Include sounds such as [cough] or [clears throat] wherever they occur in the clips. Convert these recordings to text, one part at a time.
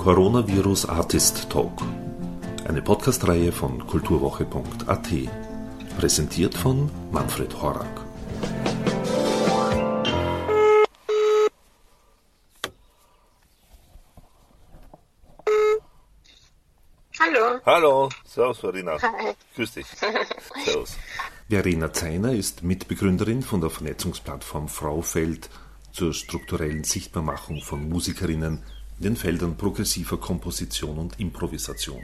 Coronavirus Artist Talk, eine Podcastreihe von kulturwoche.at, präsentiert von Manfred Horak. Hallo. Hallo, servus Verena. Hi. Grüß dich. [laughs] Servus. Verena Zeiner ist Mitbegründerin von der Vernetzungsplattform Fraufeld zur strukturellen Sichtbarmachung von Musikerinnen in den Feldern progressiver Komposition und Improvisation.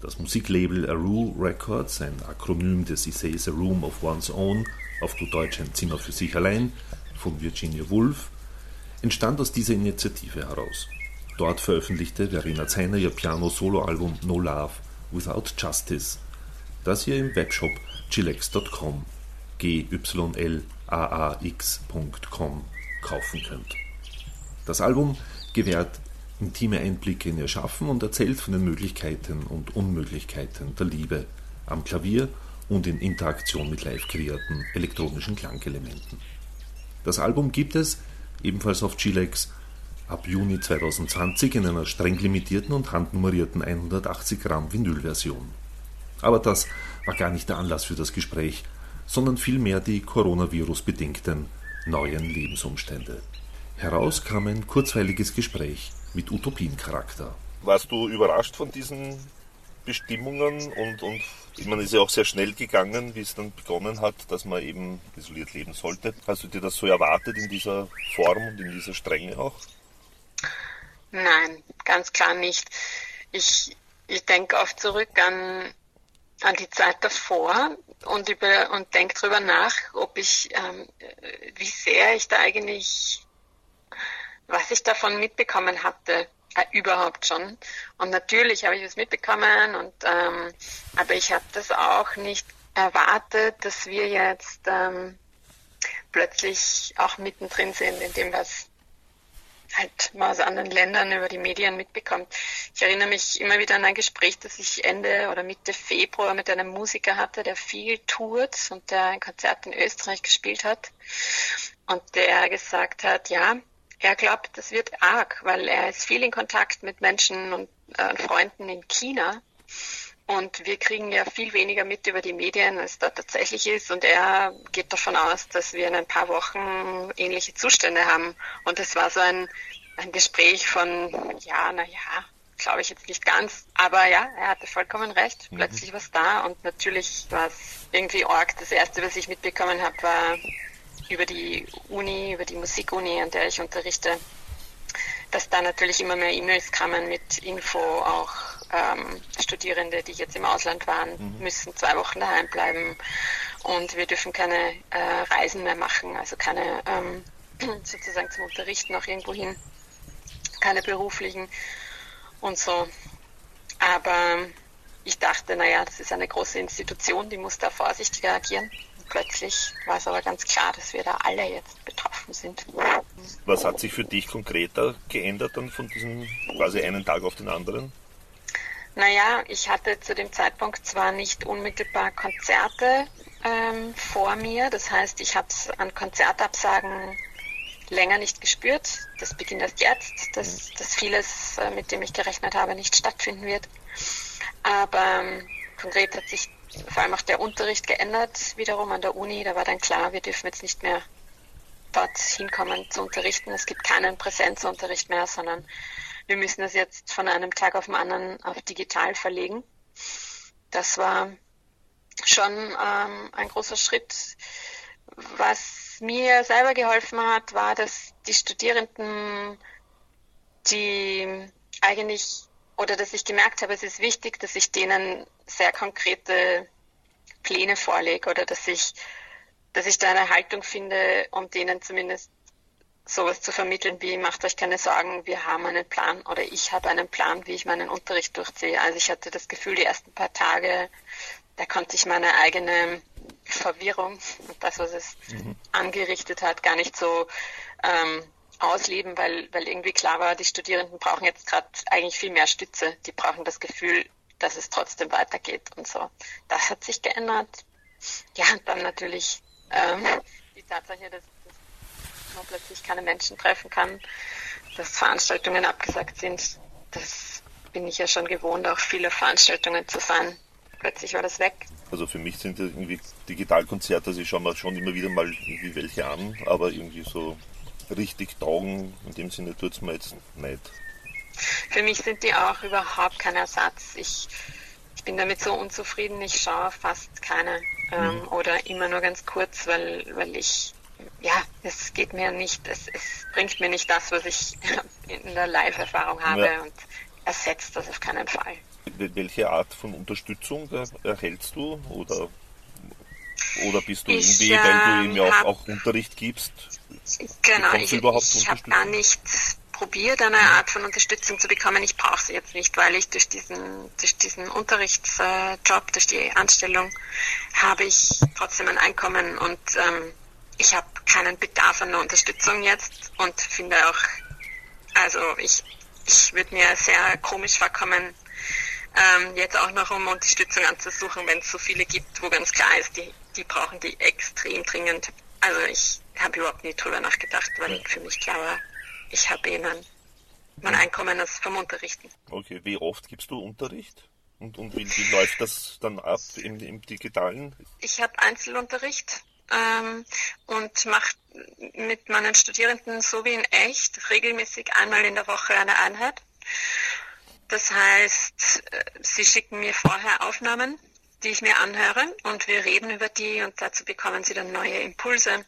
Das Musiklabel Aru Records, ein Akronym des Essays A Room of One's Own, auf gut Deutsch ein Zimmer für sich allein, von Virginia Woolf, entstand aus dieser Initiative heraus. Dort veröffentlichte Verena Zeiner ihr Piano-Solo-Album No Love Without Justice, das ihr im Webshop chilex.com gylax.com kaufen könnt. Das Album gewährt intime Einblicke in ihr Schaffen und erzählt von den Möglichkeiten und Unmöglichkeiten der Liebe am Klavier und in Interaktion mit live kreierten elektronischen Klangelementen. Das Album gibt es, ebenfalls auf Chilex, ab Juni 2020 in einer streng limitierten und handnummerierten 180 Gramm Vinylversion. Aber das war gar nicht der Anlass für das Gespräch, sondern vielmehr die Coronavirus-bedingten neuen Lebensumstände. Heraus kam ein kurzweiliges Gespräch mit Utopiencharakter. Warst du überrascht von diesen Bestimmungen und, und ich meine, es ist ja auch sehr schnell gegangen, wie es dann begonnen hat, dass man eben isoliert leben sollte. Hast du dir das so erwartet in dieser Form und in dieser Strenge auch? Nein, ganz klar nicht. Ich, ich denke oft zurück an, an die Zeit davor und über und denke darüber nach, ob ich, ähm, wie sehr ich da eigentlich, was ich davon mitbekommen hatte, äh, überhaupt schon. Und natürlich habe ich was mitbekommen und ähm, aber ich habe das auch nicht erwartet, dass wir jetzt ähm, plötzlich auch mittendrin sind in dem, was halt mal aus anderen Ländern über die Medien mitbekommt. Ich erinnere mich immer wieder an ein Gespräch, das ich Ende oder Mitte Februar mit einem Musiker hatte, der viel tourt und der ein Konzert in Österreich gespielt hat und der gesagt hat, ja, er glaubt, das wird arg, weil er ist viel in Kontakt mit Menschen und äh, Freunden in China und wir kriegen ja viel weniger mit über die Medien, als da tatsächlich ist. Und er geht davon aus, dass wir in ein paar Wochen ähnliche Zustände haben. Und es war so ein, ein Gespräch von, ja, na ja, glaube ich jetzt nicht ganz. Aber ja, er hatte vollkommen recht. Mhm. Plötzlich war es da. Und natürlich war es irgendwie arg. Das Erste, was ich mitbekommen habe, war über die Uni, über die Musikuni, an der ich unterrichte, dass da natürlich immer mehr E-Mails kamen mit Info auch ähm, Studierende, die jetzt im Ausland waren, mhm. müssen zwei Wochen daheim bleiben und wir dürfen keine äh, Reisen mehr machen, also keine ähm, [clears throat] sozusagen zum Unterrichten auch irgendwo hin, keine beruflichen und so. Aber ich dachte, naja, das ist eine große Institution, die muss da vorsichtiger agieren. Plötzlich war es aber ganz klar, dass wir da alle jetzt betroffen sind. Was hat sich für dich konkreter geändert dann von diesem quasi einen Tag auf den anderen? Naja, ich hatte zu dem Zeitpunkt zwar nicht unmittelbar Konzerte ähm, vor mir, das heißt, ich habe es an Konzertabsagen länger nicht gespürt. Das beginnt erst jetzt, dass, dass vieles, äh, mit dem ich gerechnet habe, nicht stattfinden wird. Aber ähm, konkret hat sich vor allem auch der Unterricht geändert, wiederum an der Uni. Da war dann klar, wir dürfen jetzt nicht mehr dort hinkommen zu unterrichten. Es gibt keinen Präsenzunterricht mehr, sondern wir müssen das jetzt von einem Tag auf den anderen auf digital verlegen. Das war schon ähm, ein großer Schritt. Was mir selber geholfen hat, war, dass die Studierenden, die eigentlich, oder dass ich gemerkt habe, es ist wichtig, dass ich denen sehr konkrete Pläne vorlege oder dass ich, dass ich da eine Haltung finde, um denen zumindest sowas zu vermitteln wie, macht euch keine Sorgen, wir haben einen Plan oder ich habe einen Plan, wie ich meinen Unterricht durchziehe. Also ich hatte das Gefühl, die ersten paar Tage, da konnte ich meine eigene Verwirrung und das, was es mhm. angerichtet hat, gar nicht so ähm, ausleben, weil, weil irgendwie klar war, die Studierenden brauchen jetzt gerade eigentlich viel mehr Stütze. Die brauchen das Gefühl, dass es trotzdem weitergeht und so. Das hat sich geändert. Ja, und dann natürlich ähm, die Tatsache, dass man plötzlich keine Menschen treffen kann, dass Veranstaltungen abgesagt sind. das bin ich ja schon gewohnt, auch viele Veranstaltungen zu sein. Plötzlich war das weg. Also für mich sind das irgendwie Digitalkonzerte, also ich schaue mir schon immer wieder mal irgendwie welche an, aber irgendwie so richtig taugen, in dem Sinne tut es mir jetzt nicht. Für mich sind die auch überhaupt kein Ersatz. Ich, ich bin damit so unzufrieden, ich schaue fast keine ähm, mhm. oder immer nur ganz kurz, weil, weil ich, ja, es geht mir nicht, es, es bringt mir nicht das, was ich [laughs] in der Live-Erfahrung habe ja. und ersetzt das auf keinen Fall. Welche Art von Unterstützung erhältst du oder, oder bist du ich, irgendwie, weil du ihm ja auch, auch Unterricht gibst? Genau, ich, ich habe gar nicht probiert, eine Art von Unterstützung zu bekommen. Ich brauche sie jetzt nicht, weil ich durch diesen, durch diesen Unterrichtsjob, durch die Anstellung, habe ich trotzdem ein Einkommen und ähm, ich habe keinen Bedarf an einer Unterstützung jetzt und finde auch, also ich, ich würde mir sehr komisch vorkommen, ähm, jetzt auch noch um Unterstützung anzusuchen, wenn es so viele gibt, wo ganz klar ist, die, die brauchen die extrem dringend. Also ich habe überhaupt nie drüber nachgedacht, weil für mich klar war, ich habe ihnen mein Einkommen ist vom Unterrichten. Okay, wie oft gibst du Unterricht? Und, und wie, wie läuft das dann ab im, im Digitalen? Ich habe Einzelunterricht ähm, und mache mit meinen Studierenden so wie in echt regelmäßig einmal in der Woche eine Einheit. Das heißt, äh, sie schicken mir vorher Aufnahmen, die ich mir anhöre und wir reden über die und dazu bekommen sie dann neue Impulse.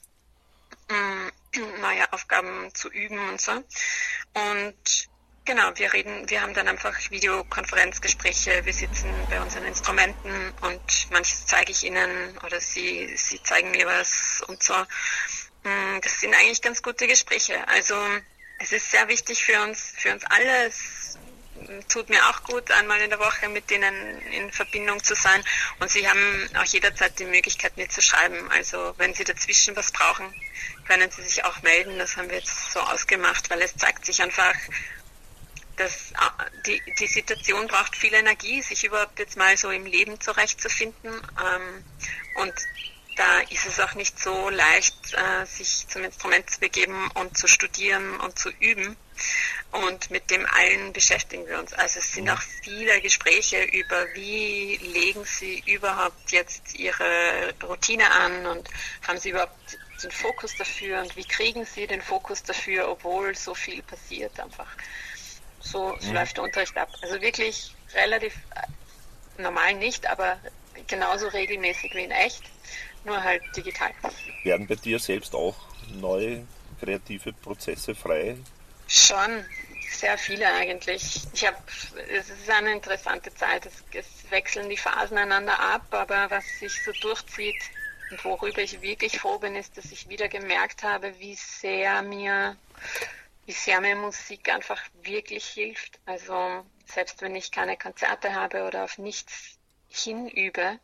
Mm, [clears throat] neue Aufgaben zu üben und so. Und genau, wir reden, wir haben dann einfach Videokonferenzgespräche, wir sitzen bei unseren Instrumenten und manches zeige ich ihnen oder sie, sie zeigen mir was und so. Mm, das sind eigentlich ganz gute Gespräche. Also es ist sehr wichtig für uns, für uns alle. Tut mir auch gut, einmal in der Woche mit denen in Verbindung zu sein. Und sie haben auch jederzeit die Möglichkeit, mir zu schreiben. Also wenn sie dazwischen was brauchen, können Sie sich auch melden. Das haben wir jetzt so ausgemacht, weil es zeigt sich einfach, dass äh, die, die Situation braucht viel Energie, sich überhaupt jetzt mal so im Leben zurechtzufinden. Ähm, und da ist es auch nicht so leicht, äh, sich zum Instrument zu begeben und zu studieren und zu üben. Und mit dem allen beschäftigen wir uns. Also es sind auch viele Gespräche über, wie legen Sie überhaupt jetzt Ihre Routine an und haben Sie überhaupt den Fokus dafür und wie kriegen Sie den Fokus dafür, obwohl so viel passiert einfach. So, so mhm. läuft der Unterricht ab. Also wirklich relativ äh, normal nicht, aber genauso regelmäßig wie in echt, nur halt digital. Werden bei dir selbst auch neue kreative Prozesse frei? Schon, sehr viele eigentlich. Ich habe, es ist eine interessante Zeit. Es, es wechseln die Phasen einander ab, aber was sich so durchzieht, und worüber ich wirklich froh bin, ist, dass ich wieder gemerkt habe, wie sehr mir, wie sehr mir Musik einfach wirklich hilft. Also selbst wenn ich keine Konzerte habe oder auf nichts hinübe,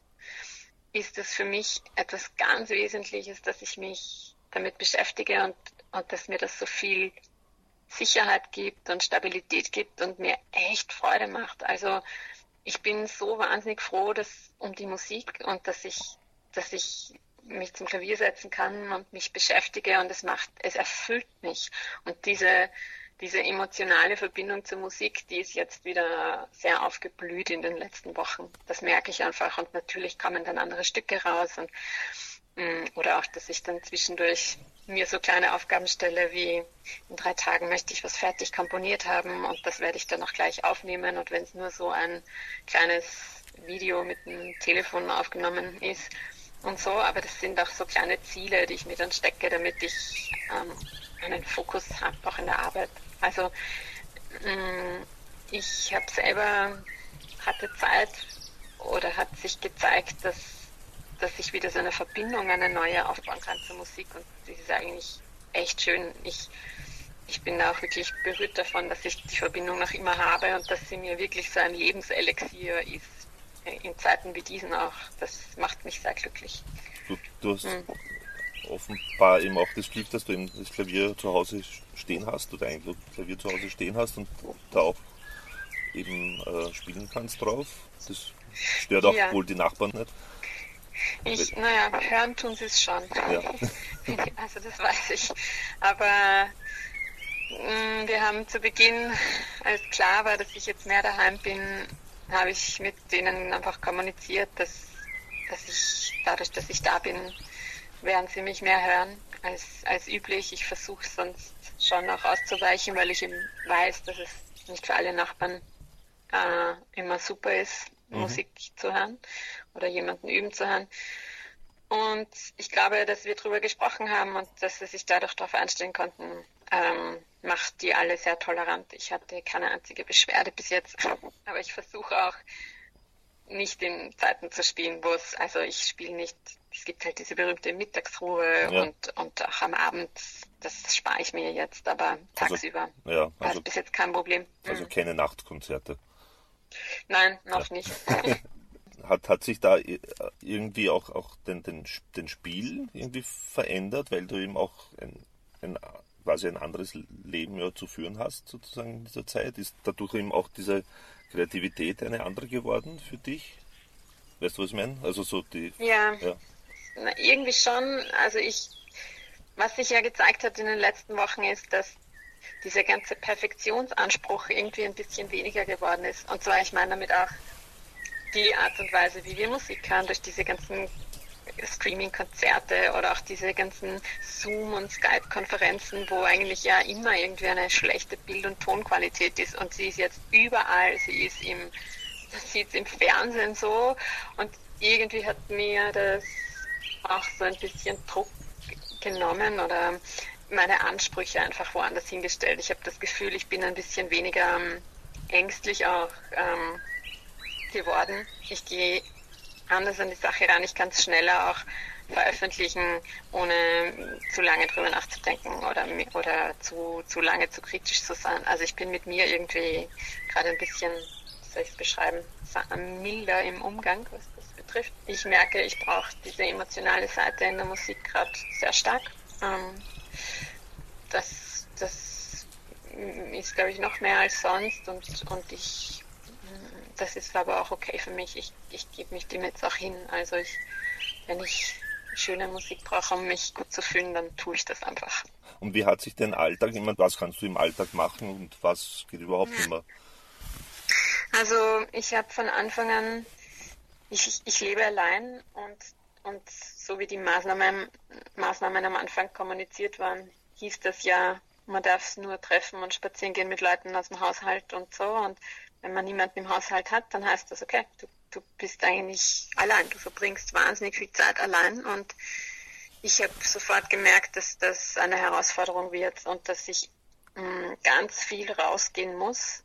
ist es für mich etwas ganz Wesentliches, dass ich mich damit beschäftige und, und dass mir das so viel Sicherheit gibt und Stabilität gibt und mir echt Freude macht. Also ich bin so wahnsinnig froh, dass um die Musik und dass ich dass ich mich zum Klavier setzen kann und mich beschäftige und es macht, es erfüllt mich. Und diese, diese emotionale Verbindung zur Musik, die ist jetzt wieder sehr aufgeblüht in den letzten Wochen. Das merke ich einfach und natürlich kommen dann andere Stücke raus und oder auch, dass ich dann zwischendurch mir so kleine Aufgaben stelle, wie in drei Tagen möchte ich was fertig komponiert haben und das werde ich dann auch gleich aufnehmen und wenn es nur so ein kleines Video mit dem Telefon aufgenommen ist, und so, aber das sind auch so kleine Ziele, die ich mir dann stecke, damit ich ähm, einen Fokus habe, auch in der Arbeit. Also mh, mm, ich habe selber hatte Zeit oder hat sich gezeigt, dass, dass ich wieder so eine Verbindung, eine neue aufbauen kann zur Musik und das ist eigentlich echt schön. Ich, ich bin auch wirklich berührt davon, dass ich die Verbindung noch immer habe und dass sie mir wirklich so ein Lebenselixier ist in Zeiten wie diesen auch. Das macht mich sehr glücklich. Du, du hast mhm. offenbar eben auch das Glück, dass du eben das Klavier zu Hause stehen hast oder ein Klavier zu Hause stehen hast und da auch eben äh, spielen kannst drauf. Das stört auch ja. wohl die Nachbarn nicht. Ich, naja, hören tun sie es schon. Ja. [laughs] also das weiß ich. Aber Mm, wir haben zu Beginn, als klar war, dass ich jetzt mehr daheim bin, habe ich mit denen einfach kommuniziert, dass, dass ich dadurch, dass ich da bin, werden sie mich mehr hören als, als üblich. Ich versuche sonst schon auch auszuweichen, weil ich eben weiß, dass es nicht für alle Nachbarn äh, immer super ist, mhm. Musik zu hören oder jemanden üben zu hören. Und ich glaube, dass wir darüber gesprochen haben und dass sie sich dadurch darauf einstellen konnten, ähm, macht die alle sehr tolerant. Ich hatte keine einzige Beschwerde bis jetzt, [laughs] aber ich versuche auch nicht in Zeiten zu spielen, wo es, also ich spiele nicht, es gibt halt diese berühmte Mittagsruhe ja. und, und auch am Abend, das spare ich mir jetzt, aber also, tagsüber also, ja, also, bis jetzt kein Problem. Also mhm. keine Nachtkonzerte. Nein, noch ja. nicht. [laughs] hat, hat sich da irgendwie auch, auch den, den, den Spiel irgendwie verändert, weil du eben auch ein, ein quasi ein anderes Leben ja zu führen hast, sozusagen in dieser Zeit? Ist dadurch eben auch diese Kreativität eine andere geworden für dich? Weißt du, was ich meine? Also so die. Ja. ja. Na, irgendwie schon. Also ich, was sich ja gezeigt hat in den letzten Wochen ist, dass dieser ganze Perfektionsanspruch irgendwie ein bisschen weniger geworden ist. Und zwar, ich meine damit auch die Art und Weise, wie wir Musik hören, durch diese ganzen Streaming-Konzerte oder auch diese ganzen Zoom- und Skype-Konferenzen, wo eigentlich ja immer irgendwie eine schlechte Bild- und Tonqualität ist und sie ist jetzt überall, sie ist im, [laughs] das sieht im Fernsehen so und irgendwie hat mir das auch so ein bisschen Druck genommen oder meine Ansprüche einfach woanders hingestellt. Ich habe das Gefühl, ich bin ein bisschen weniger ähm, ängstlich auch ähm, geworden. Ich gehe anders an die Sache ran. Ich kann es schneller auch veröffentlichen, ohne zu lange drüber nachzudenken oder, oder zu, zu lange zu kritisch zu sein. Also ich bin mit mir irgendwie gerade ein bisschen, wie soll ich es beschreiben, milder im Umgang, was das betrifft. Ich merke, ich brauche diese emotionale Seite in der Musik gerade sehr stark. Ähm, das, das ist, glaube ich, noch mehr als sonst und, und ich das ist aber auch okay für mich. Ich, ich gebe mich dem jetzt auch hin. Also ich, wenn ich schöne Musik brauche, um mich gut zu fühlen, dann tue ich das einfach. Und wie hat sich dein Alltag, ich meine, was kannst du im Alltag machen und was geht überhaupt ja. immer? Also ich habe von Anfang an, ich, ich lebe allein und, und so wie die Maßnahmen, Maßnahmen am Anfang kommuniziert waren, hieß das ja, man darf es nur treffen und spazieren gehen mit Leuten aus dem Haushalt und so. Und wenn man niemanden im Haushalt hat, dann heißt das, okay, du, du bist eigentlich allein, du verbringst wahnsinnig viel Zeit allein und ich habe sofort gemerkt, dass das eine Herausforderung wird und dass ich mh, mm, ganz viel rausgehen muss,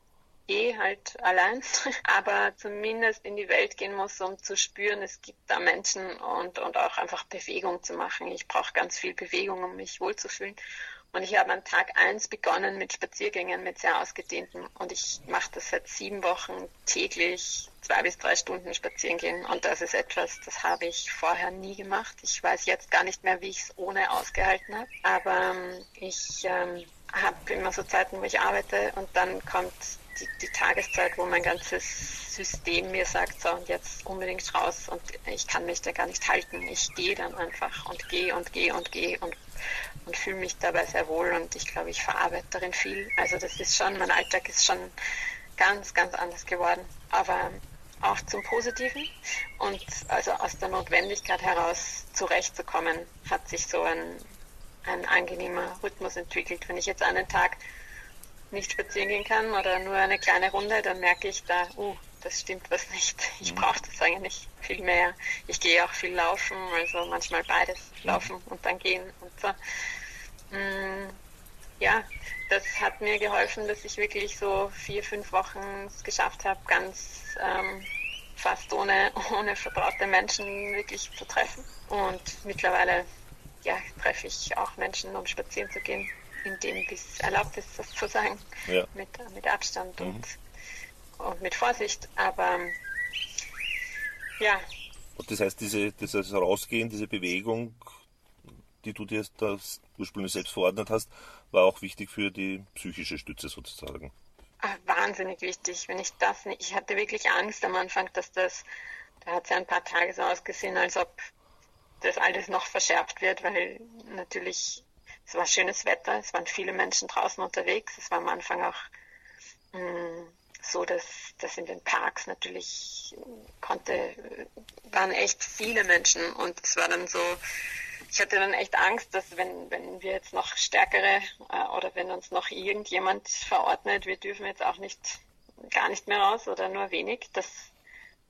eh halt allein, [laughs] aber zumindest in die Welt gehen muss, um zu spüren, es gibt da Menschen und, und auch einfach Bewegung zu machen. Ich brauche ganz viel Bewegung, um mich wohlzufühlen. Und ich habe an Tag eins begonnen mit Spaziergängen, mit sehr ausgedehnten. Und ich mache das seit sieben Wochen täglich zwei bis drei Stunden spazieren gehen. Und das ist etwas, das habe ich vorher nie gemacht. Ich weiß jetzt gar nicht mehr, wie ich es ohne ausgehalten habe. Aber ähm, ich ähm, habe immer so Zeiten, wo ich arbeite und dann kommt die, die Tageszeit, wo mein ganzes System mir sagt, so und jetzt unbedingt raus und ich kann mich da gar nicht halten. Ich gehe dann einfach und gehe und gehe und gehe und und fühle mich dabei sehr wohl und ich glaube, ich verarbeite darin viel. Also das ist schon, mein Alltag ist schon ganz, ganz anders geworden, aber auch zum Positiven und also aus der Notwendigkeit heraus zurechtzukommen, hat sich so ein, ein angenehmer Rhythmus entwickelt. Wenn ich jetzt einen Tag nicht spazieren gehen kann oder nur eine kleine Runde, dann merke ich da, uh, das stimmt was nicht. [laughs] Ich mhm. brauche das eigentlich viel mehr. Ich gehe auch viel laufen, also manchmal beides, mhm. laufen und dann gehen und so. Mm, ja, das hat mir geholfen, dass ich wirklich so vier, fünf Wochen es geschafft habe, ganz ähm, fast ohne, [laughs] ohne vertraute Menschen wirklich zu treffen. Und mittlerweile ja, treffe ich auch Menschen, um spazieren zu gehen, in dem es erlaubt ist, das zu sagen, ja. mit, mit Abstand mhm. und und mit Vorsicht, aber ja. Und das heißt, diese, dieses Rausgehen, diese Bewegung, die du dir das ursprünglich selbst verordnet hast, war auch wichtig für die psychische Stütze sozusagen. Ach, wahnsinnig wichtig. Wenn ich das nicht, ich hatte wirklich Angst am Anfang, dass das, da hat es ja ein paar Tage so ausgesehen, als ob das alles noch verschärft wird, weil natürlich es war schönes Wetter, es waren viele Menschen draußen unterwegs. Es war am Anfang auch mh, mm, so, dass, dass in den Parks natürlich konnte, waren echt viele Menschen und es war dann so, ich hatte dann echt Angst, dass wenn, wenn wir jetzt noch stärkere äh, oder wenn uns noch irgendjemand verordnet, wir dürfen jetzt auch nicht gar nicht mehr raus oder nur wenig, das,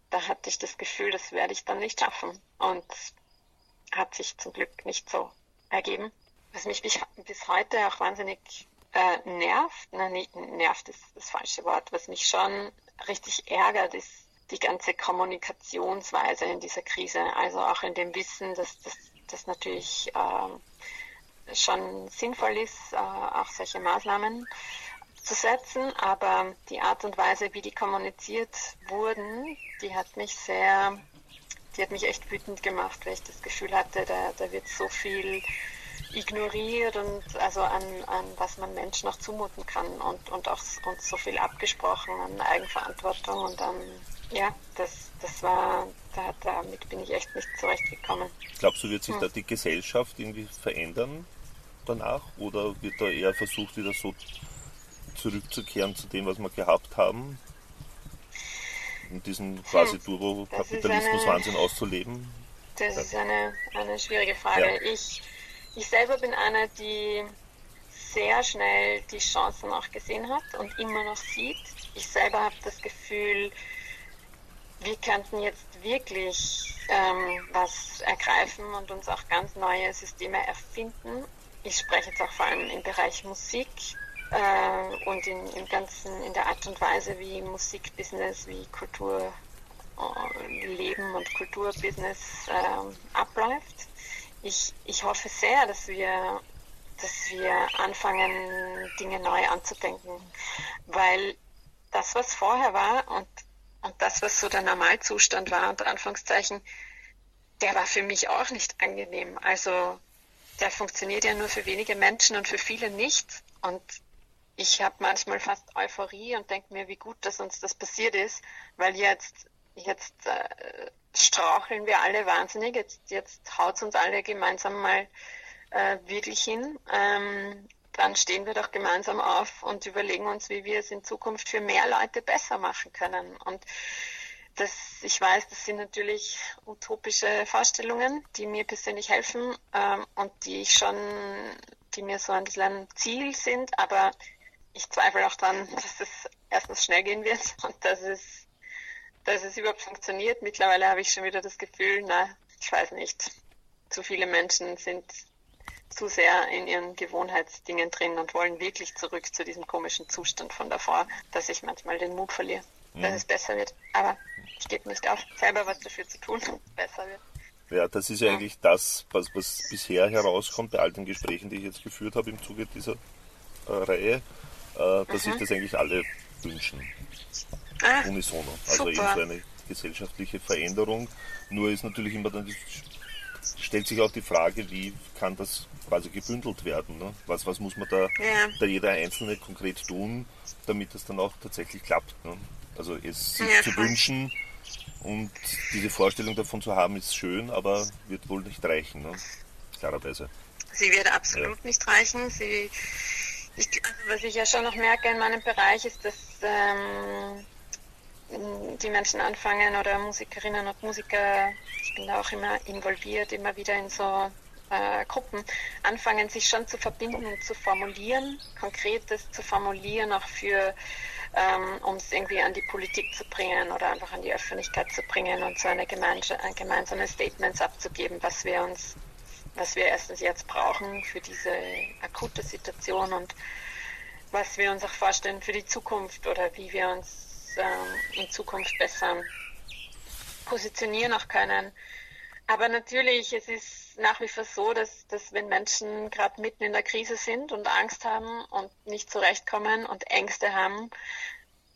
da hatte ich das Gefühl, das werde ich dann nicht schaffen. Und hat sich zum Glück nicht so ergeben. Was mich bis heute auch wahnsinnig äh, nervt, na, nicht, nervt ist das falsche Wort, was mich schon richtig ärgert, ist die ganze Kommunikationsweise in dieser Krise. Also auch in dem Wissen, dass das natürlich äh, schon sinnvoll ist, äh, auch solche Maßnahmen zu setzen, aber die Art und Weise, wie die kommuniziert wurden, die hat mich sehr, die hat mich echt wütend gemacht, weil ich das Gefühl hatte, da, da wird so viel ignoriert und also an, an was man Menschen noch zumuten kann und, und auch und so viel abgesprochen an Eigenverantwortung und an ja, das, das war, da, damit bin ich echt nicht zurechtgekommen. Glaubst du, wird sich hm. da die Gesellschaft irgendwie verändern danach oder wird da eher versucht, wieder so zurückzukehren zu dem, was wir gehabt haben? Und diesen hm. quasi hm. Turbo-Kapitalismus-Wahnsinn auszuleben? Das ist eine, eine schwierige Frage. Ja. Ich ich selber bin eine, die sehr schnell die Chancen auch gesehen hat und immer noch sieht. Ich selber habe das Gefühl, wir könnten jetzt wirklich ähm, was ergreifen und uns auch ganz neue Systeme erfinden. Ich spreche jetzt auch vor allem im Bereich Musik äh, und in, im ganzen, in der Art und Weise, wie Musikbusiness, wie Kulturleben äh, und Kulturbusiness äh, abläuft ich, ich hoffe sehr, dass wir, dass wir anfangen, Dinge neu anzudenken, weil das, was vorher war und, und das, was so der Normalzustand war, unter Anführungszeichen, der war für mich auch nicht angenehm. Also der funktioniert ja nur für wenige Menschen und für viele nicht. Und ich habe manchmal fast Euphorie und denke mir, wie gut, dass uns das passiert ist, weil jetzt, jetzt äh, straucheln wir alle wahnsinnig. Jetzt, jetzt haut uns alle gemeinsam mal äh, wirklich hin. Ähm, dann stehen wir doch gemeinsam auf und überlegen uns, wie wir es in Zukunft für mehr Leute besser machen können. Und das, ich weiß, das sind natürlich utopische Vorstellungen, die mir persönlich helfen ähm, und die ich schon, die mir so ein bisschen ein Ziel sind, aber ich zweifle auch daran, [laughs] dass es erstens schnell gehen wird und dass es dass es überhaupt funktioniert. Mittlerweile habe ich schon wieder das Gefühl, na, ich weiß nicht, zu viele Menschen sind zu sehr in ihren Gewohnheitsdingen drin und wollen wirklich zurück zu diesem komischen Zustand von davor, dass ich manchmal den Mut verliere, mhm. dass es besser wird. Aber ich gebe nicht auf, selber was dafür zu tun, [laughs] besser wird. Ja, das ist ja, ja. eigentlich das, was, was bisher herauskommt bei all den Gesprächen, die ich jetzt geführt habe im Zuge dieser äh, Reihe, äh, dass mhm. sich das eigentlich alle wünschen. Ah, unisono. Also eben so eine gesellschaftliche Veränderung. Nur ist natürlich immer dann, stellt sich auch die Frage, wie kann das quasi gebündelt werden? Ne? Was, was muss man da, ja. da jeder Einzelne konkret tun, damit das dann auch tatsächlich klappt? Ne? Also es sich ja, zu wünschen und diese Vorstellung davon zu haben, ist schön, aber wird wohl nicht reichen, ne? klarerweise. Sie wird absolut ja. nicht reichen. Sie, ich, also was ich ja schon noch merke in meinem Bereich ist, dass ähm, die Menschen anfangen oder Musikerinnen und Musiker, ich bin da auch immer involviert, immer wieder in so äh, Gruppen, anfangen sich schon zu verbinden und zu formulieren, Konkretes zu formulieren, auch für, ähm, um es irgendwie an die Politik zu bringen oder einfach an die Öffentlichkeit zu bringen und so eine gemeinsame, gemeinsame Statements abzugeben, was wir uns, was wir erstens jetzt brauchen für diese akute Situation und was wir uns auch vorstellen für die Zukunft oder wie wir uns äh, in Zukunft besser positionieren auch können. Aber natürlich, es ist nach wie vor so, dass, dass wenn Menschen gerade mitten in der Krise sind und Angst haben und nicht zurechtkommen und Ängste haben,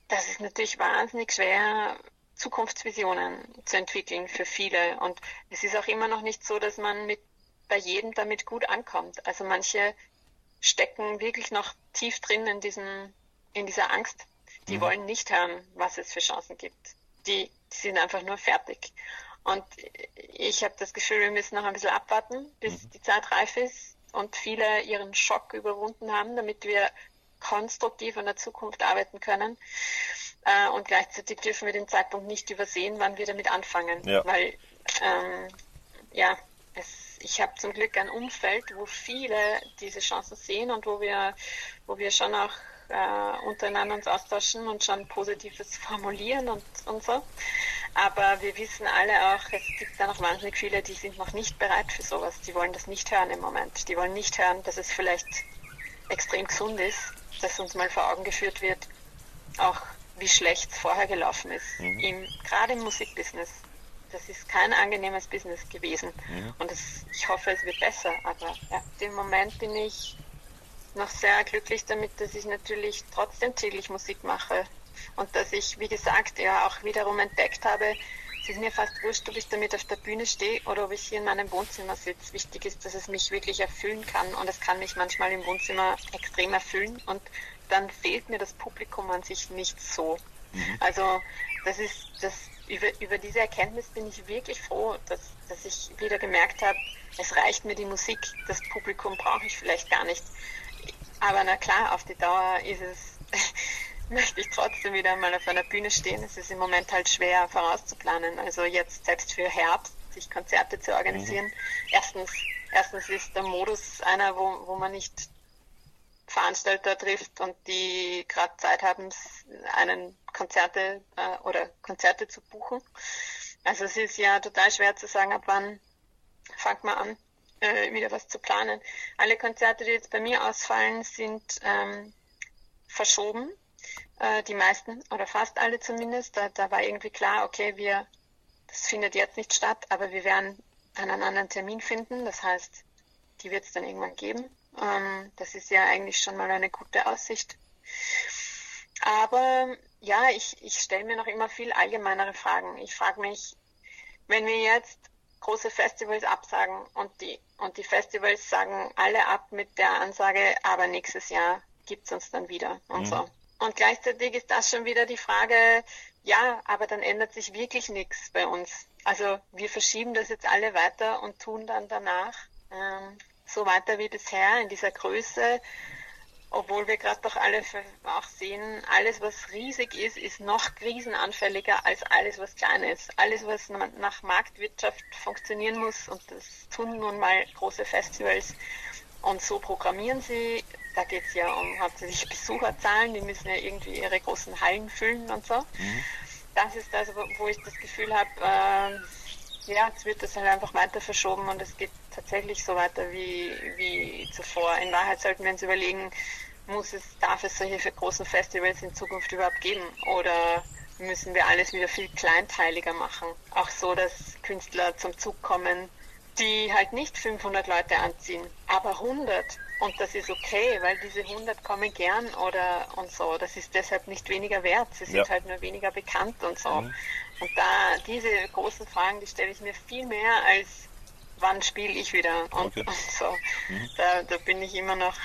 das ist natürlich wahnsinnig schwer, Zukunftsvisionen zu entwickeln für viele. Und es ist auch immer noch nicht so, dass man mit, bei jedem damit gut ankommt. Also manche stecken wirklich noch tief drin in diesem, in dieser Angst die mhm. wollen nicht hören, was es für Chancen gibt. Die, die sind einfach nur fertig. Und ich habe das Gefühl, wir müssen noch ein bisschen abwarten, bis mhm. die Zeit reif ist, und viele ihren Schock überwunden haben, damit wir konstruktiv an der Zukunft arbeiten können. Äh, und gleichzeitig dürfen wir den Zeitpunkt nicht übersehen, wann wir damit anfangen. Ja. Weil, ähm, ja, es, ich habe zum Glück ein Umfeld, wo viele diese Chancen sehen und wo wir, wo wir schon auch äh, untereinander uns austauschen und schon Positives formulieren und, und so. Aber wir wissen alle auch, es gibt da noch wahnsinnig viele, die sind noch nicht bereit für sowas. Die wollen das nicht hören im Moment. Die wollen nicht hören, dass es vielleicht extrem gesund ist, dass uns mal vor Augen geführt wird, auch wie schlecht es vorher gelaufen ist. Mhm. Im, gerade im Musikbusiness. Das ist kein angenehmes Business gewesen. Mhm. Und es, ich hoffe, es wird besser. Aber ja, im Moment bin ich noch sehr glücklich damit, dass ich natürlich trotzdem täglich Musik mache. Und dass ich, wie gesagt, ja auch wiederum entdeckt habe, es ist mir fast wurscht, ob ich damit auf der Bühne stehe oder ob ich hier in meinem Wohnzimmer sitze. Wichtig ist, dass es mich wirklich erfüllen kann. Und es kann mich manchmal im Wohnzimmer extrem erfüllen. Und dann fehlt mir das Publikum an sich nicht so. Mhm. Also das ist das über, über diese Erkenntnis bin ich wirklich froh, dass, dass ich wieder gemerkt habe, es reicht mir die Musik, das Publikum brauche ich vielleicht gar nicht. Aber na klar, auf die Dauer ist es, [laughs] möchte ich trotzdem wieder mal auf einer Bühne stehen. Es ist im Moment halt schwer vorauszuplanen. Also jetzt selbst für Herbst sich Konzerte zu organisieren. Mhm. Erstens, erstens ist der Modus einer, wo, wo man nicht Veranstalter trifft und die gerade Zeit haben, einen Konzerte äh, oder Konzerte zu buchen. Also es ist ja total schwer zu sagen, ab wann fangt man an äh, wieder was zu planen. Alle Konzerte, die jetzt bei mir ausfallen, sind ähm, verschoben. Äh, die meisten oder fast alle zumindest. Da, da war irgendwie klar, okay, wir, das findet jetzt nicht statt, aber wir werden einen anderen Termin finden. Das heißt, die wird es dann irgendwann geben. Ähm, das ist ja eigentlich schon mal eine gute Aussicht. Aber ja, ich, ich stelle mir noch immer viel allgemeinere Fragen. Ich frage mich, wenn wir jetzt große Festivals absagen und die, und die Festivals sagen alle ab mit der Ansage, aber nächstes Jahr gibt es uns dann wieder und mhm. so. Und gleichzeitig ist das schon wieder die Frage, ja, aber dann ändert sich wirklich nichts bei uns. Also wir verschieben das jetzt alle weiter und tun dann danach ähm, so weiter wie bisher in dieser Größe obwohl wir gerade doch alle auch sehen, alles was riesig ist, ist noch krisenanfälliger als alles was klein ist. Alles was nach Marktwirtschaft funktionieren muss und das tun nun mal große Festivals und so programmieren sie. Da geht es ja um hauptsächlich Besucherzahlen, die müssen ja irgendwie ihre großen Hallen füllen und so. Mhm. Das ist das, wo ich das Gefühl habe, äh, ja, jetzt wird das halt einfach weiter verschoben und es geht tatsächlich so weiter wie, wie zuvor. In Wahrheit sollten wir uns überlegen, muss es, darf es solche großen Festivals in Zukunft überhaupt geben oder müssen wir alles wieder viel kleinteiliger machen? Auch so, dass Künstler zum Zug kommen, die halt nicht 500 Leute anziehen, aber 100. Und das ist okay, weil diese 100 kommen gern oder und so. Das ist deshalb nicht weniger wert. Sie sind ja. halt nur weniger bekannt und so. Mhm. Und da diese großen Fragen, die stelle ich mir viel mehr als wann spiele ich wieder und, okay. und so. Mhm. Da, da bin ich immer noch,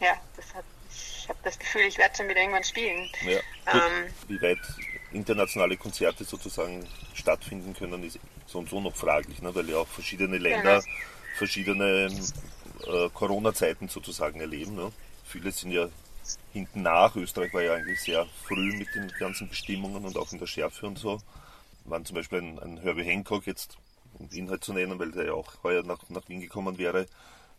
ja, das hat, ich habe das Gefühl, ich werde schon wieder irgendwann spielen. Ja. Ähm, Wie weit internationale Konzerte sozusagen stattfinden können, ist so und so noch fraglich, ne? weil ja auch verschiedene Länder genau. verschiedene äh, Corona-Zeiten sozusagen erleben. Ne? Viele sind ja hinten nach. Österreich war ja eigentlich sehr früh mit den ganzen Bestimmungen und auch in der Schärfe und so. Waren zum Beispiel ein, ein Herbie Hancock jetzt, um ihn halt zu nennen, weil der ja auch heuer nach, nach Wien gekommen wäre,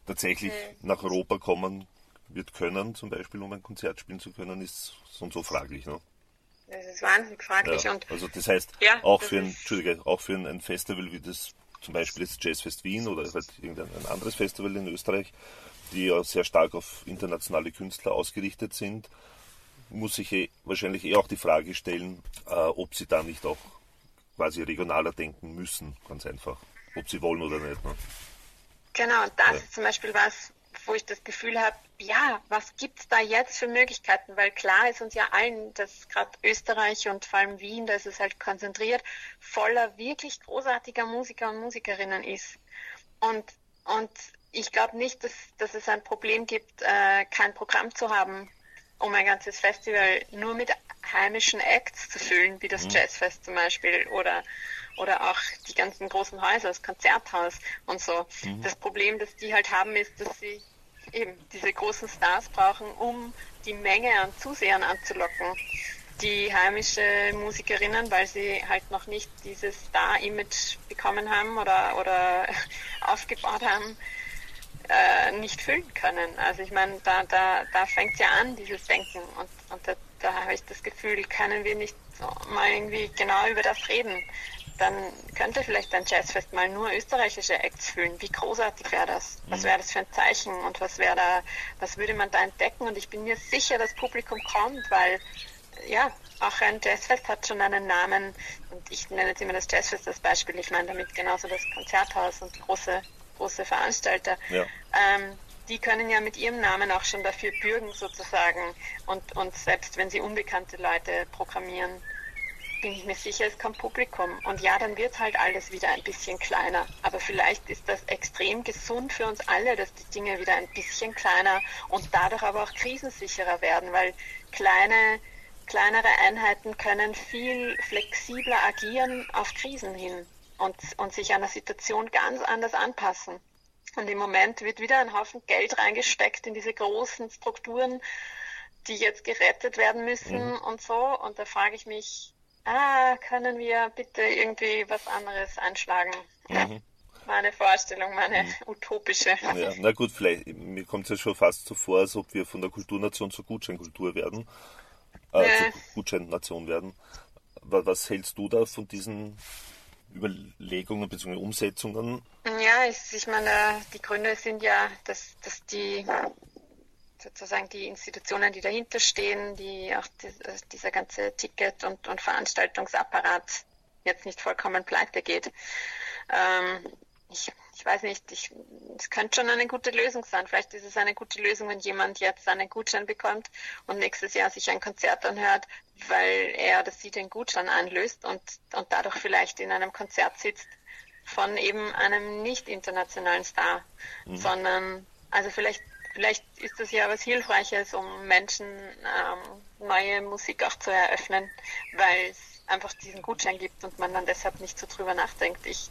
tatsächlich mhm. nach Europa kommen wird können, zum Beispiel um ein Konzert spielen zu können, ist so und so fraglich. Ne? Das ist wahnsinnig fraglich. Ja, und also das heißt, ja, auch, das für ein, auch für ein, Festival wie das zum Beispiel das Jazzfest Wien oder halt irgendein anderes Festival in Österreich, die ja sehr stark auf internationale Künstler ausgerichtet sind, muss sich eh, wahrscheinlich eh auch die Frage stellen, äh, ob sie da nicht auch quasi regionaler denken müssen, ganz einfach. Ob sie wollen oder nicht. Ne? Genau, und das ja. ist zum Beispiel was, wo ich das Gefühl habe, ja, was gibt es da jetzt für Möglichkeiten? Weil klar ist uns ja allen, dass gerade Österreich und vor allem Wien, da ist es halt konzentriert, voller wirklich großartiger Musiker und Musikerinnen ist. Und, und ich glaube nicht, dass, dass es ein Problem gibt, äh, kein Programm zu haben, um ein ganzes Festival nur mit heimischen Acts zu füllen, wie das mhm. Jazzfest zum Beispiel oder oder auch die ganzen großen Häuser, das Konzerthaus und so. Mhm. Das Problem, das die halt haben, ist, dass sie eben diese großen Stars brauchen, um die Menge an Zusehern anzulocken. Die heimische Musikerinnen, weil sie halt noch nicht dieses Star-Image bekommen haben oder, oder [laughs] aufgebaut haben, äh, nicht füllen können. Also ich meine, da, da, da fängt ja an, dieses Denken. Und, und da, da habe ich das Gefühl, können wir nicht so mal irgendwie genau über das reden. Dann könnte vielleicht ein Jazzfest mal nur österreichische Acts füllen. Wie großartig wäre das? Was mhm. wäre das für ein Zeichen und was wäre da, was würde man da entdecken? Und ich bin mir sicher, das Publikum kommt, weil ja, auch ein Jazzfest hat schon einen Namen und ich nenne jetzt immer das Jazzfest als Beispiel. Ich meine damit genauso das Konzerthaus und große große Veranstalter, ja. ähm, die können ja mit ihrem Namen auch schon dafür bürgen sozusagen. Und, und selbst wenn sie unbekannte Leute programmieren, bin ich mir sicher, es kommt Publikum. Und ja, dann wird halt alles wieder ein bisschen kleiner. Aber vielleicht ist das extrem gesund für uns alle, dass die Dinge wieder ein bisschen kleiner und dadurch aber auch krisensicherer werden, weil kleine, kleinere Einheiten können viel flexibler agieren auf Krisen hin und, und sich einer Situation ganz anders anpassen. Und im Moment wird wieder ein Haufen Geld reingesteckt in diese großen Strukturen, die jetzt gerettet werden müssen mhm. und so. Und da frage ich mich, ah, können wir bitte irgendwie was anderes einschlagen? Mhm. Meine Vorstellung, meine mhm. utopische. Ja, na gut, vielleicht, mir kommt es ja schon fast so vor, als ob wir von der Kulturnation zur Gutscheinkultur werden, äh, äh. zur Gutscheinnation werden. Was hältst du da von diesen Überlegungen bzw. Umsetzungen? Ja, ich, meine, die Gründe sind ja, dass, dass die sozusagen die Institutionen, die dahinter stehen, die auch die, dieser ganze Ticket- und, und Veranstaltungsapparat jetzt nicht vollkommen pleite geht. Ähm, ich, ich weiß nicht, ich, es könnte schon eine gute Lösung sein. Vielleicht ist es eine gute Lösung, wenn jemand jetzt einen Gutschein bekommt und nächstes Jahr sich ein Konzert anhört, weil er oder sie den Gutschein einlöst und, und dadurch vielleicht in einem Konzert sitzt von eben einem nicht internationalen Star, mhm. sondern also vielleicht vielleicht ist das ja was Hilfreiches, um Menschen ähm, neue Musik auch zu eröffnen, weil es einfach diesen Gutschein gibt und man dann deshalb nicht so drüber nachdenkt. Ich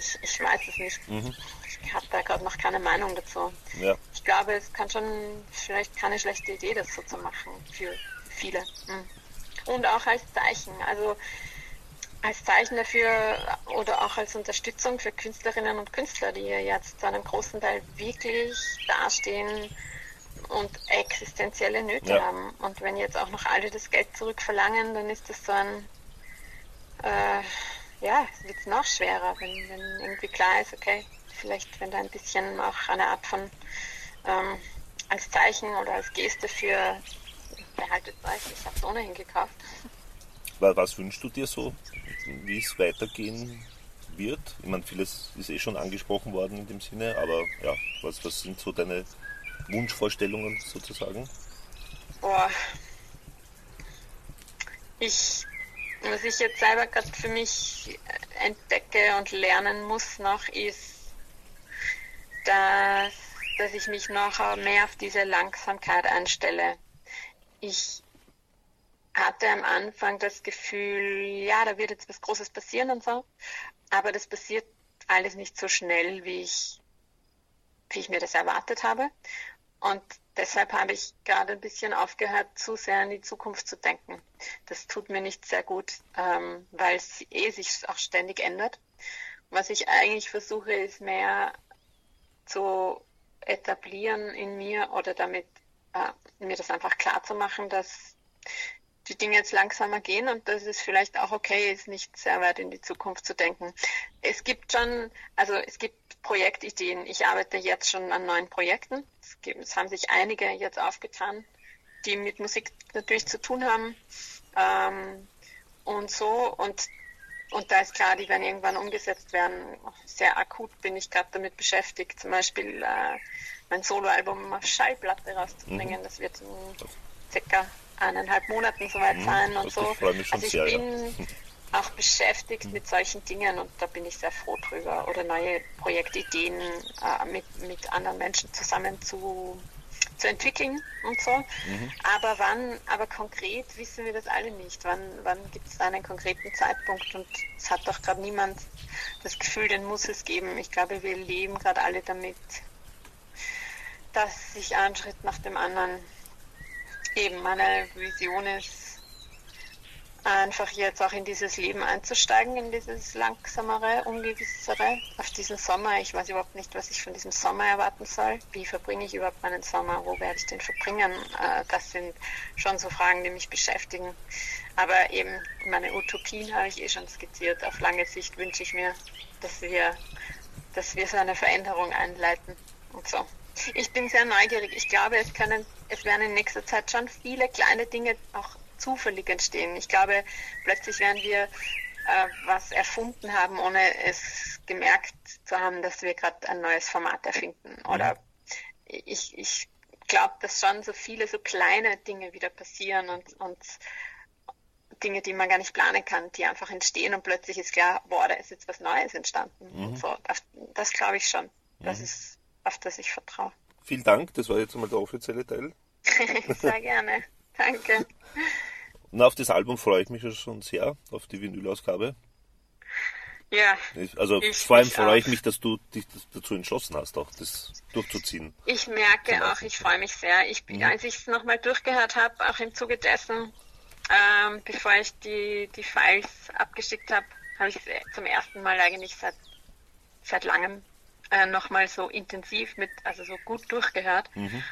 ich, ich weiß es nicht. Mhm. Ich habe da gerade noch keine Meinung dazu. Ja. Ich glaube, es kann schon vielleicht keine schlechte Idee, das so zu machen für viele. Mhm. Und auch als Zeichen. Also als Zeichen dafür oder auch als Unterstützung für Künstlerinnen und Künstler, die jetzt zu einem großen Teil wirklich dastehen und existenzielle Nöte ja. haben. Und wenn jetzt auch noch alle das Geld zurückverlangen, dann ist das so ein äh, ja, wird es noch schwerer, wenn, wenn irgendwie klar ist, okay, vielleicht wenn da ein bisschen auch eine Art von ähm, als Zeichen oder als Geste für behaltet euch, ich habe es ohnehin gekauft. Was wünschst du dir so, wie es weitergehen wird? Ich meine, vieles ist eh schon angesprochen worden in dem Sinne, aber ja, was, was sind so deine Wunschvorstellungen sozusagen? Boah. Ich was ich jetzt selber gerade für mich entdecke und lernen muss noch, ist, dass, dass ich mich noch mehr auf diese Langsamkeit einstelle. Ich hatte am Anfang das Gefühl, ja, da wird jetzt was Großes passieren und so, aber das passiert alles nicht so schnell, wie ich, wie ich mir das erwartet habe. Und deshalb habe ich gerade ein bisschen aufgehört, zu sehr in die Zukunft zu denken. Das tut mir nicht sehr gut, ähm, weil es eh sich auch ständig ändert. Was ich eigentlich versuche, ist mehr zu etablieren in mir oder damit äh, mir das einfach klar zu machen, dass die Dinge jetzt langsamer gehen und dass es vielleicht auch okay ist, nicht sehr weit in die Zukunft zu denken. Es gibt schon, also es gibt Projektideen. Ich arbeite jetzt schon an neuen Projekten. Es, gibt, es haben sich einige jetzt aufgetan, die mit Musik natürlich zu tun haben. Ähm, und so und und da ist klar, die werden irgendwann umgesetzt werden. Sehr akut bin ich gerade damit beschäftigt, zum Beispiel äh, mein Soloalbum auf Schallplatte rauszubringen. Mhm. Das wird in circa eineinhalb Monaten soweit mhm, sein und so. Also ich bin [laughs] auch beschäftigt mhm. mit solchen Dingen und da bin ich sehr froh drüber. Oder neue Projektideen äh, mit, mit anderen Menschen zusammen zu, zu entwickeln und so. Mhm. Aber wann, aber konkret wissen wir das alle nicht. Wann, wann gibt es einen konkreten Zeitpunkt? Und es hat doch gerade niemand das Gefühl, den muss es geben. Ich glaube, wir leben gerade alle damit, dass sich ein Schritt nach dem anderen eben meine Vision ist, einfach jetzt auch in dieses Leben einzusteigen, in dieses langsamere, ungewissere, auf diesen Sommer. Ich weiß überhaupt nicht, was ich von diesem Sommer erwarten soll. Wie verbringe ich überhaupt meinen Sommer? Wo werde ich den verbringen? Äh, das sind schon so Fragen, die mich beschäftigen. Aber eben meine Utopien habe ich eh schon skizziert. Auf lange Sicht wünsche ich mir, dass wir, dass wir so eine Veränderung einleiten und so. Ich bin sehr neugierig. Ich glaube, es können, es werden in nächster Zeit schon viele kleine Dinge auch zufällig entstehen. Ich glaube, plötzlich werden wir äh, was erfunden haben, ohne es gemerkt zu haben, dass wir gerade ein neues Format erfinden. Mhm. Oder ich, ich glaube, dass schon so viele so kleine Dinge wieder passieren und, und Dinge, die man gar nicht planen kann, die einfach entstehen und plötzlich ist klar, boah, da ist jetzt was Neues entstanden. Mhm. So, das, das glaube ich schon. Das mhm. ist, auf das ich vertraue. Vielen Dank, das war jetzt einmal der offizielle Teil. [laughs] Sehr gerne. Danke. [laughs] Na, auf das Album freue ich mich schon sehr, auf die Vinylausgabe. Ja. Also vor allem freue ich mich, dass du dich dazu entschlossen hast, auch das durchzuziehen. Ich merke auch, ich freue mich sehr. Ich, mhm. Als ich es nochmal durchgehört habe, auch im Zuge dessen, ähm, bevor ich die, die Files abgeschickt habe, habe ich es zum ersten Mal eigentlich seit, seit langem äh, nochmal so intensiv mit, also so gut durchgehört. Mhm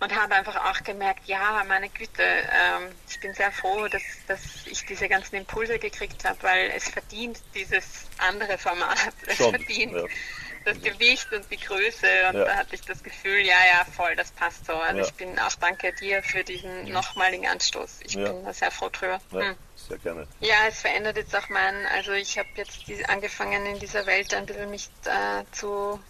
und habe einfach auch gemerkt, ja, meine Güte, ähm, ich bin sehr froh, dass, dass ich diese ganzen Impulse gekriegt habe, weil es verdient dieses andere Format. Es Schon, verdient ja. das Gewicht und die Größe und ja. da hatte ich das Gefühl, ja, ja, voll, das passt so. Also ja. ich bin auch danke dir für diesen nochmaligen Anstoß. Ich bin da sehr froh drüber. Hm. Sehr gerne. Ja, es verändert jetzt auch mein, also ich habe jetzt angefangen in dieser Welt ein bisschen mich äh, zu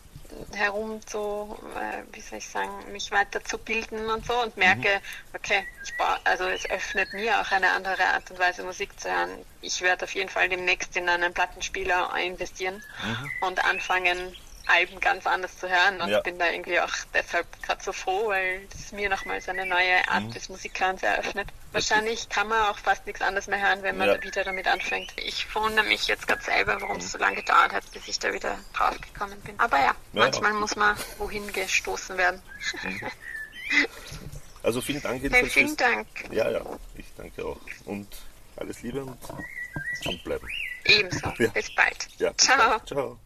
herum zu, äh, wie soll ich sagen, mich weiterzubilden und so und merke, mhm. okay, ich baue, also es öffnet mir auch eine andere Art und Weise Musik zu hören. Ich werde auf jeden Fall demnächst in einen Plattenspieler investieren mhm. und anfangen, Alben ganz anders zu hören und ja. bin da irgendwie auch deshalb gerade so froh, weil es mir nochmals eine neue Art mhm. des Musikhörens eröffnet. Wahrscheinlich kann man auch fast nichts anderes mehr hören, wenn man ja. wieder damit anfängt. Ich wundere mich jetzt gerade selber, warum es mhm. so lange gedauert hat, bis ich da wieder drauf gekommen bin. Aber ja, ja manchmal ja. muss man wohin gestoßen werden. Mhm. [laughs] Also vielen Dank. Hey, vielen Dank. Ja, ja, ich danke auch. Und alles Liebe und gesund bleiben. Ebenso. Bis bald. Ciao. Ciao.